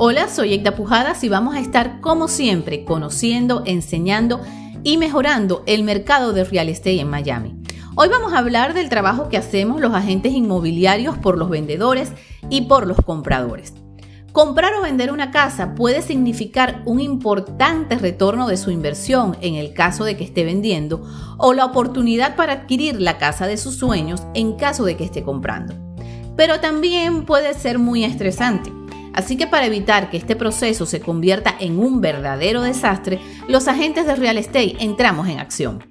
Hola, soy Egda Pujadas y vamos a estar como siempre conociendo, enseñando y mejorando el mercado de real estate en Miami. Hoy vamos a hablar del trabajo que hacemos los agentes inmobiliarios por los vendedores y por los compradores. Comprar o vender una casa puede significar un importante retorno de su inversión en el caso de que esté vendiendo o la oportunidad para adquirir la casa de sus sueños en caso de que esté comprando. Pero también puede ser muy estresante. Así que para evitar que este proceso se convierta en un verdadero desastre, los agentes de real estate entramos en acción.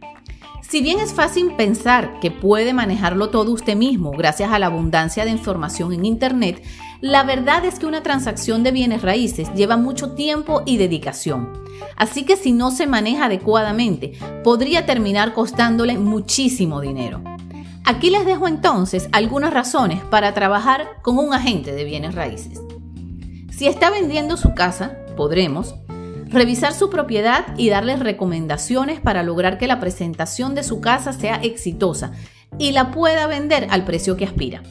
Si bien es fácil pensar que puede manejarlo todo usted mismo gracias a la abundancia de información en Internet, la verdad es que una transacción de bienes raíces lleva mucho tiempo y dedicación. Así que si no se maneja adecuadamente, podría terminar costándole muchísimo dinero. Aquí les dejo entonces algunas razones para trabajar con un agente de bienes raíces. Si está vendiendo su casa, podremos revisar su propiedad y darles recomendaciones para lograr que la presentación de su casa sea exitosa y la pueda vender al precio que aspira.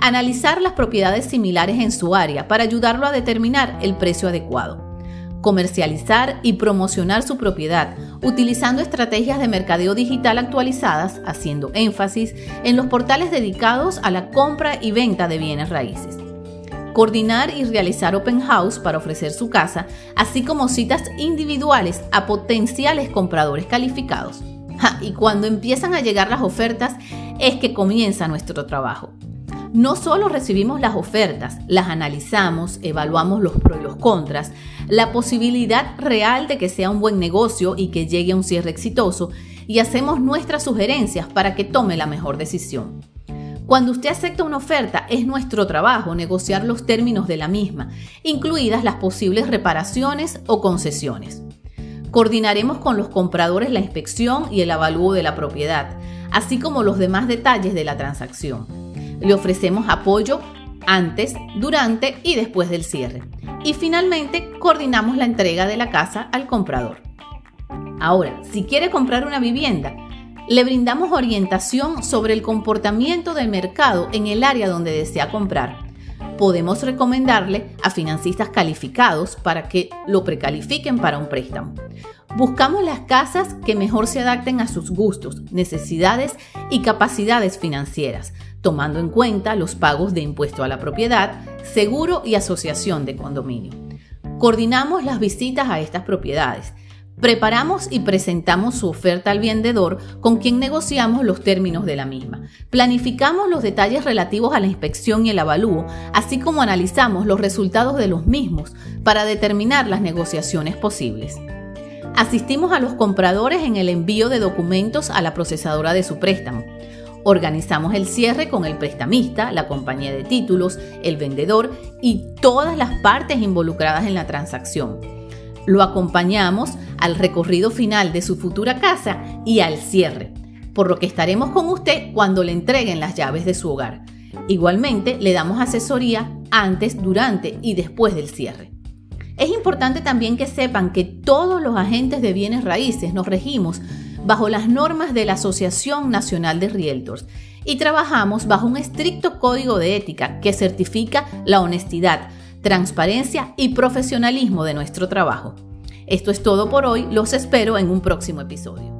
Analizar las propiedades similares en su área para ayudarlo a determinar el precio adecuado. Comercializar y promocionar su propiedad utilizando estrategias de mercadeo digital actualizadas, haciendo énfasis en los portales dedicados a la compra y venta de bienes raíces coordinar y realizar open house para ofrecer su casa, así como citas individuales a potenciales compradores calificados. y cuando empiezan a llegar las ofertas es que comienza nuestro trabajo. No solo recibimos las ofertas, las analizamos, evaluamos los pros y los contras, la posibilidad real de que sea un buen negocio y que llegue a un cierre exitoso, y hacemos nuestras sugerencias para que tome la mejor decisión. Cuando usted acepta una oferta, es nuestro trabajo negociar los términos de la misma, incluidas las posibles reparaciones o concesiones. Coordinaremos con los compradores la inspección y el avalúo de la propiedad, así como los demás detalles de la transacción. Le ofrecemos apoyo antes, durante y después del cierre. Y finalmente, coordinamos la entrega de la casa al comprador. Ahora, si quiere comprar una vivienda, le brindamos orientación sobre el comportamiento del mercado en el área donde desea comprar. Podemos recomendarle a financistas calificados para que lo precalifiquen para un préstamo. Buscamos las casas que mejor se adapten a sus gustos, necesidades y capacidades financieras, tomando en cuenta los pagos de impuesto a la propiedad, seguro y asociación de condominio. Coordinamos las visitas a estas propiedades Preparamos y presentamos su oferta al vendedor con quien negociamos los términos de la misma. Planificamos los detalles relativos a la inspección y el avalúo, así como analizamos los resultados de los mismos para determinar las negociaciones posibles. Asistimos a los compradores en el envío de documentos a la procesadora de su préstamo. Organizamos el cierre con el prestamista, la compañía de títulos, el vendedor y todas las partes involucradas en la transacción. Lo acompañamos al recorrido final de su futura casa y al cierre, por lo que estaremos con usted cuando le entreguen las llaves de su hogar. Igualmente, le damos asesoría antes, durante y después del cierre. Es importante también que sepan que todos los agentes de bienes raíces nos regimos bajo las normas de la Asociación Nacional de Realtors y trabajamos bajo un estricto código de ética que certifica la honestidad, transparencia y profesionalismo de nuestro trabajo. Esto es todo por hoy, los espero en un próximo episodio.